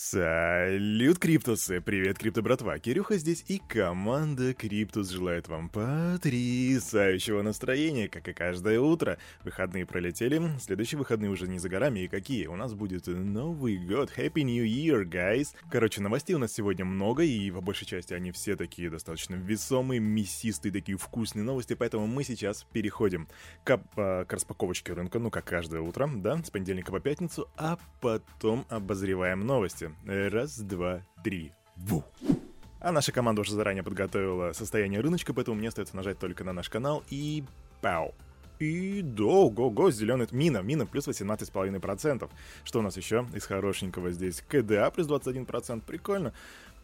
Салют, Криптусы! Привет, Крипто братва! Кирюха здесь и команда Криптус желает вам потрясающего настроения, как и каждое утро. Выходные пролетели, следующие выходные уже не за горами, и какие? У нас будет Новый год, Happy New Year, guys! Короче, новостей у нас сегодня много, и по большей части они все такие достаточно весомые, мясистые, такие вкусные новости, поэтому мы сейчас переходим к, а, к распаковочке рынка, ну как каждое утро, да, с понедельника по пятницу, а потом обозреваем новости. Раз, два, три. Ву! А наша команда уже заранее подготовила состояние рыночка, поэтому мне остается нажать только на наш канал и... Пау! И до, го, го, зеленый мина, мина плюс 18,5%. Что у нас еще из хорошенького здесь? КДА плюс 21%, прикольно.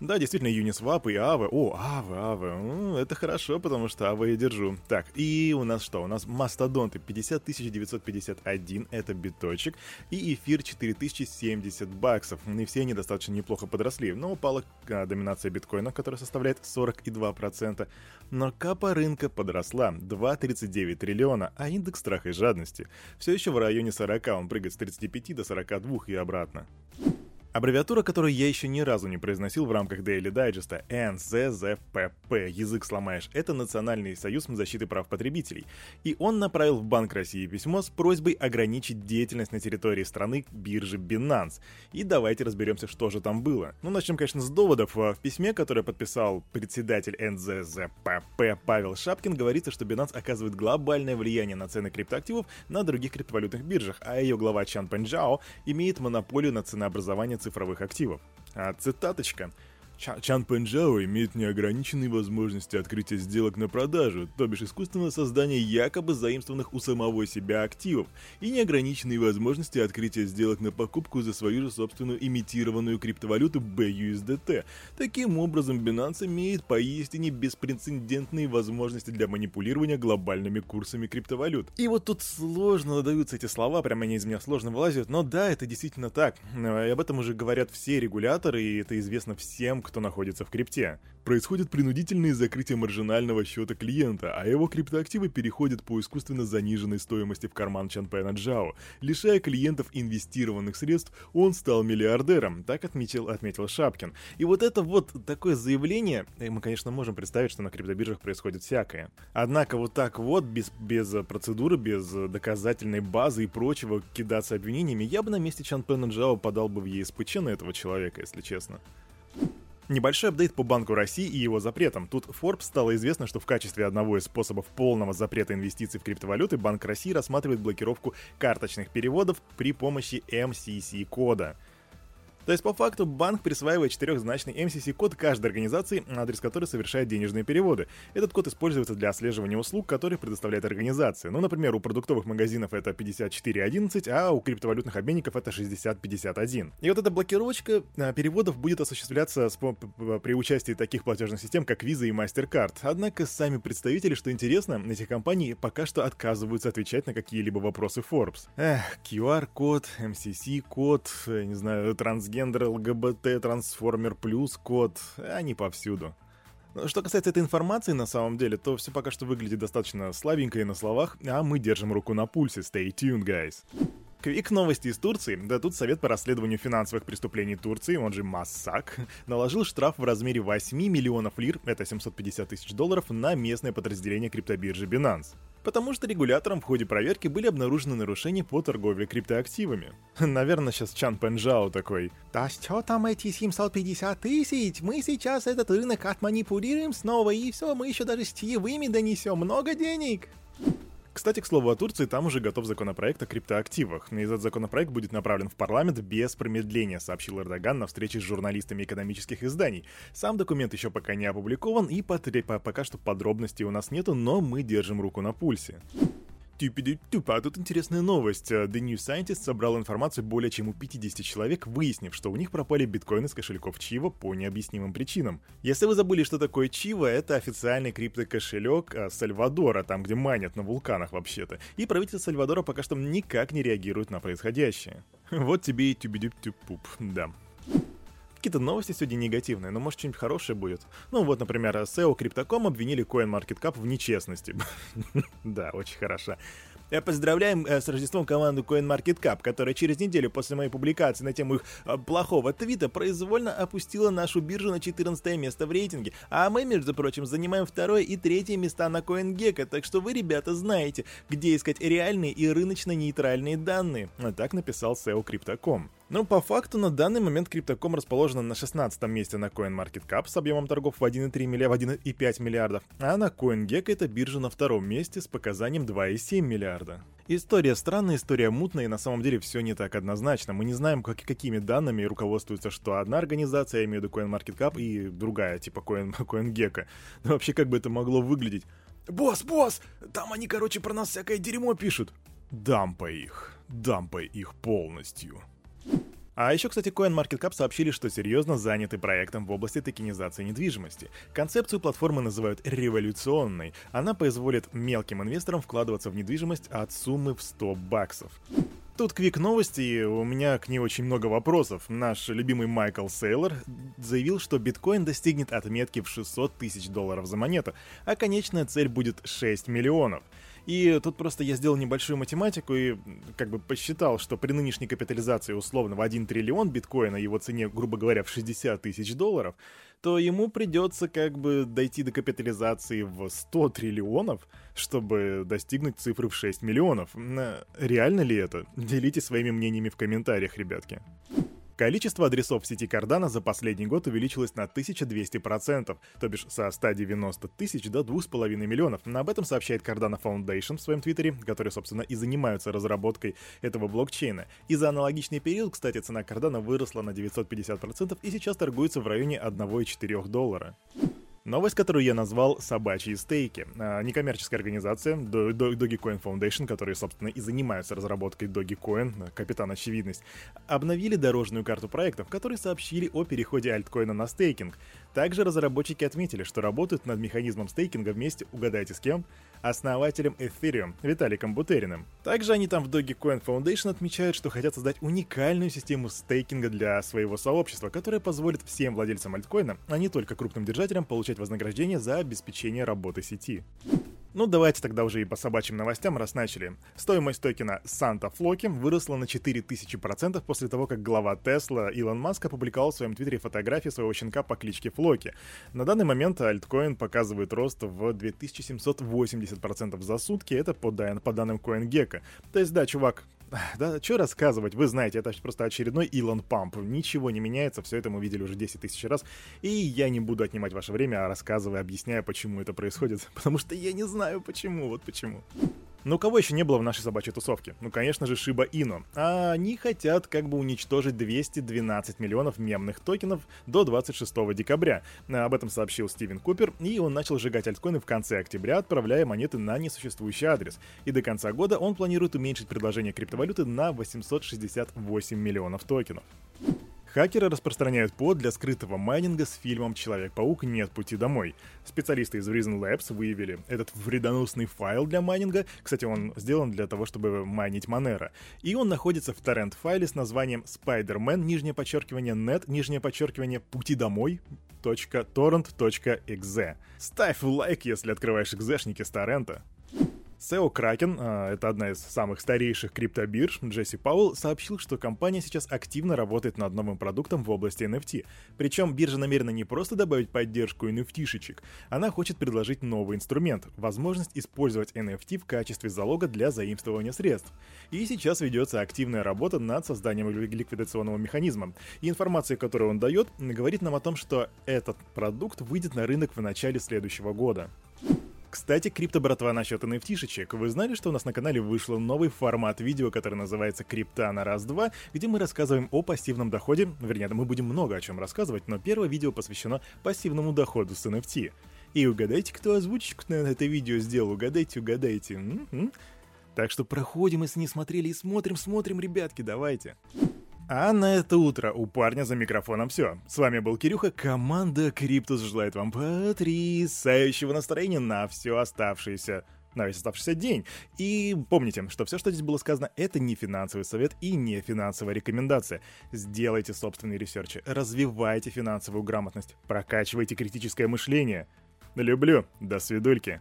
Да, действительно, Uniswap и Aave. О, Aave, Aave. Это хорошо, потому что Aave я держу. Так, и у нас что? У нас мастодонты 50 951, это биточек. И эфир 4070 баксов. И все они достаточно неплохо подросли. Но упала а, доминация биткоина, которая составляет 42%. Но капа рынка подросла 2,39 триллиона, а индекс страха и жадности все еще в районе 40, он прыгает с 35 до 42 и обратно. Аббревиатура, которую я еще ни разу не произносил в рамках Daily Digest, NZZPP, язык сломаешь, это Национальный союз защиты прав потребителей. И он направил в Банк России письмо с просьбой ограничить деятельность на территории страны биржи Binance. И давайте разберемся, что же там было. Ну, начнем, конечно, с доводов. В письме, которое подписал председатель NZZPP Павел Шапкин, говорится, что Binance оказывает глобальное влияние на цены криптоактивов на других криптовалютных биржах, а ее глава Чан Пенджао имеет монополию на ценообразование цифровых активов. А цитаточка – Чан Пенджао имеет неограниченные возможности открытия сделок на продажу, то бишь искусственного создания якобы заимствованных у самого себя активов, и неограниченные возможности открытия сделок на покупку за свою же собственную имитированную криптовалюту BUSDT. Таким образом, Binance имеет поистине беспрецедентные возможности для манипулирования глобальными курсами криптовалют. И вот тут сложно даются эти слова, прямо они из меня сложно вылазят, но да, это действительно так. И об этом уже говорят все регуляторы, и это известно всем, кто находится в крипте. Происходит принудительное закрытие маржинального счета клиента, а его криптоактивы переходят по искусственно заниженной стоимости в карман Чанпена Джао. Лишая клиентов инвестированных средств, он стал миллиардером, так отметил, отметил Шапкин. И вот это вот такое заявление, мы, конечно, можем представить, что на криптобиржах происходит всякое. Однако вот так вот, без, без процедуры, без доказательной базы и прочего, кидаться обвинениями, я бы на месте Чанпена Джао подал бы в ЕСПЧ на этого человека, если честно. Небольшой апдейт по Банку России и его запретам. Тут Forbes стало известно, что в качестве одного из способов полного запрета инвестиций в криптовалюты Банк России рассматривает блокировку карточных переводов при помощи MCC-кода. То есть, по факту, банк присваивает четырехзначный MCC-код каждой организации, адрес которой совершает денежные переводы. Этот код используется для отслеживания услуг, которые предоставляет организация. Ну, например, у продуктовых магазинов это 5411, а у криптовалютных обменников это 6051. И вот эта блокировочка а, переводов будет осуществляться при участии таких платежных систем, как Visa и MasterCard. Однако сами представители, что интересно, этих компаний пока что отказываются отвечать на какие-либо вопросы Forbes. Эх, QR-код, MCC-код, не знаю, трансгендер трансгендер, ЛГБТ, трансформер плюс, код, они повсюду. Что касается этой информации на самом деле, то все пока что выглядит достаточно слабенько и на словах, а мы держим руку на пульсе. Stay tuned, guys. Квик новости из Турции. Да тут Совет по расследованию финансовых преступлений Турции, он же МАСАК, наложил штраф в размере 8 миллионов лир, это 750 тысяч долларов, на местное подразделение криптобиржи Binance потому что регулятором в ходе проверки были обнаружены нарушения по торговле криптоактивами. Наверное, сейчас Чан Пенжао такой. Да что там эти 750 тысяч? Мы сейчас этот рынок отманипулируем снова, и все, мы еще даже с чаевыми донесем. Много денег! Кстати, к слову о Турции, там уже готов законопроект о криптоактивах. И этот законопроект будет направлен в парламент без промедления, сообщил Эрдоган на встрече с журналистами экономических изданий. Сам документ еще пока не опубликован, и пока что подробностей у нас нету, но мы держим руку на пульсе. Тюпи-тюпа, а тут интересная новость. The New Scientist собрал информацию более чем у 50 человек, выяснив, что у них пропали биткоины с кошельков Чива по необъяснимым причинам. Если вы забыли, что такое Чива, это официальный криптокошелек а, Сальвадора, там где манят на вулканах вообще-то. И правительство Сальвадора пока что никак не реагирует на происходящее. Вот тебе и тюби-тюп-пуп, да. Какие-то новости сегодня негативные, но может что-нибудь хорошее будет. Ну вот, например, SEO Crypto.com обвинили CoinMarketCap в нечестности. да, очень хорошо. Э, поздравляем э, с Рождеством команду CoinMarketCap, которая через неделю после моей публикации на тему их э, плохого твита произвольно опустила нашу биржу на 14 место в рейтинге. А мы, между прочим, занимаем второе и третье места на CoinGecko, так что вы, ребята, знаете, где искать реальные и рыночно-нейтральные данные. Так написал SEO Crypto.com. Ну, по факту, на данный момент Crypto.com расположена на 16 месте на CoinMarketCap с объемом торгов в 1,3 миллиарда, 1,5 миллиардов, а на CoinGecko это биржа на втором месте с показанием 2,7 миллиарда. История странная, история мутная, и на самом деле все не так однозначно. Мы не знаем, как, какими данными руководствуется что одна организация, я имею в виду CoinMarketCap, и другая, типа Coin, CoinGecko. Но вообще, как бы это могло выглядеть? «Босс, босс! Там они, короче, про нас всякое дерьмо пишут!» «Дампай их, дампай их полностью!» А еще, кстати, CoinMarketCap сообщили, что серьезно заняты проектом в области токенизации недвижимости. Концепцию платформы называют революционной. Она позволит мелким инвесторам вкладываться в недвижимость от суммы в 100 баксов. Тут квик новости, у меня к ней очень много вопросов. Наш любимый Майкл Сейлор заявил, что биткоин достигнет отметки в 600 тысяч долларов за монету, а конечная цель будет 6 миллионов. И тут просто я сделал небольшую математику и как бы посчитал, что при нынешней капитализации условно в 1 триллион биткоина, его цене, грубо говоря, в 60 тысяч долларов, то ему придется как бы дойти до капитализации в 100 триллионов, чтобы достигнуть цифры в 6 миллионов. Реально ли это? Делитесь своими мнениями в комментариях, ребятки. Количество адресов в сети Cardano за последний год увеличилось на 1200%, то бишь со 190 тысяч до 2,5 миллионов. Об этом сообщает Cardano Foundation в своем твиттере, которые, собственно, и занимаются разработкой этого блокчейна. И за аналогичный период, кстати, цена Cardano выросла на 950% и сейчас торгуется в районе 1,4 доллара. Новость, которую я назвал «Собачьи стейки». А, некоммерческая организация Dogecoin Foundation, которые, собственно, и занимаются разработкой Dogecoin, капитан очевидность, обновили дорожную карту проектов, которые сообщили о переходе альткоина на стейкинг. Также разработчики отметили, что работают над механизмом стейкинга вместе, угадайте с кем, основателем Ethereum Виталиком Бутериным. Также они там в Dogecoin Foundation отмечают, что хотят создать уникальную систему стейкинга для своего сообщества, которая позволит всем владельцам альткоина, а не только крупным держателям, получать вознаграждение за обеспечение работы сети. Ну давайте тогда уже и по собачьим новостям, раз начали. Стоимость токена Санта Флоки выросла на 4000% после того, как глава Тесла Илон Маск опубликовал в своем твиттере фотографии своего щенка по кличке Флоки. На данный момент альткоин показывает рост в 2780% за сутки, это по, по данным CoinGecko. То есть да, чувак, да, что рассказывать, вы знаете, это просто очередной Илон Памп. Ничего не меняется, все это мы видели уже 10 тысяч раз. И я не буду отнимать ваше время, рассказывая, объясняя, почему это происходит. Потому что я не знаю почему, вот почему. Но кого еще не было в нашей собачьей тусовке? Ну, конечно же, Shiba Inu. А они хотят как бы уничтожить 212 миллионов мемных токенов до 26 декабря. Об этом сообщил Стивен Купер, и он начал сжигать альткоины в конце октября, отправляя монеты на несуществующий адрес. И до конца года он планирует уменьшить предложение криптовалюты на 868 миллионов токенов. Хакеры распространяют под для скрытого майнинга с фильмом «Человек-паук. Нет пути домой». Специалисты из Reason Labs выявили этот вредоносный файл для майнинга. Кстати, он сделан для того, чтобы майнить Monero. И он находится в торрент-файле с названием Spider-Man, нижнее подчеркивание, net, нижнее подчеркивание, пути домой, .torrent.exe. Ставь лайк, если открываешь экзешники с торрента. SEO Kraken, а, это одна из самых старейших криптобирж, Джесси Пауэлл сообщил, что компания сейчас активно работает над новым продуктом в области NFT. Причем биржа намерена не просто добавить поддержку NFT-шечек, она хочет предложить новый инструмент — возможность использовать NFT в качестве залога для заимствования средств. И сейчас ведется активная работа над созданием ликвидационного механизма. И информация, которую он дает, говорит нам о том, что этот продукт выйдет на рынок в начале следующего года. Кстати, крипто братва насчет NFT-шечек. Вы знали, что у нас на канале вышел новый формат видео, который называется «Крипта на раз-два», где мы рассказываем о пассивном доходе. Вернее, мы будем много о чем рассказывать, но первое видео посвящено пассивному доходу с NFT. И угадайте, кто озвучку на это видео сделал. Угадайте, угадайте. М-м-м. Так что проходим, если не смотрели, и смотрим, смотрим, ребятки, давайте. А на это утро у парня за микрофоном все. С вами был Кирюха, команда Криптус желает вам потрясающего настроения на все оставшееся на весь оставшийся день. И помните, что все, что здесь было сказано, это не финансовый совет и не финансовая рекомендация. Сделайте собственные ресерчи, развивайте финансовую грамотность, прокачивайте критическое мышление. Люблю. До свидульки.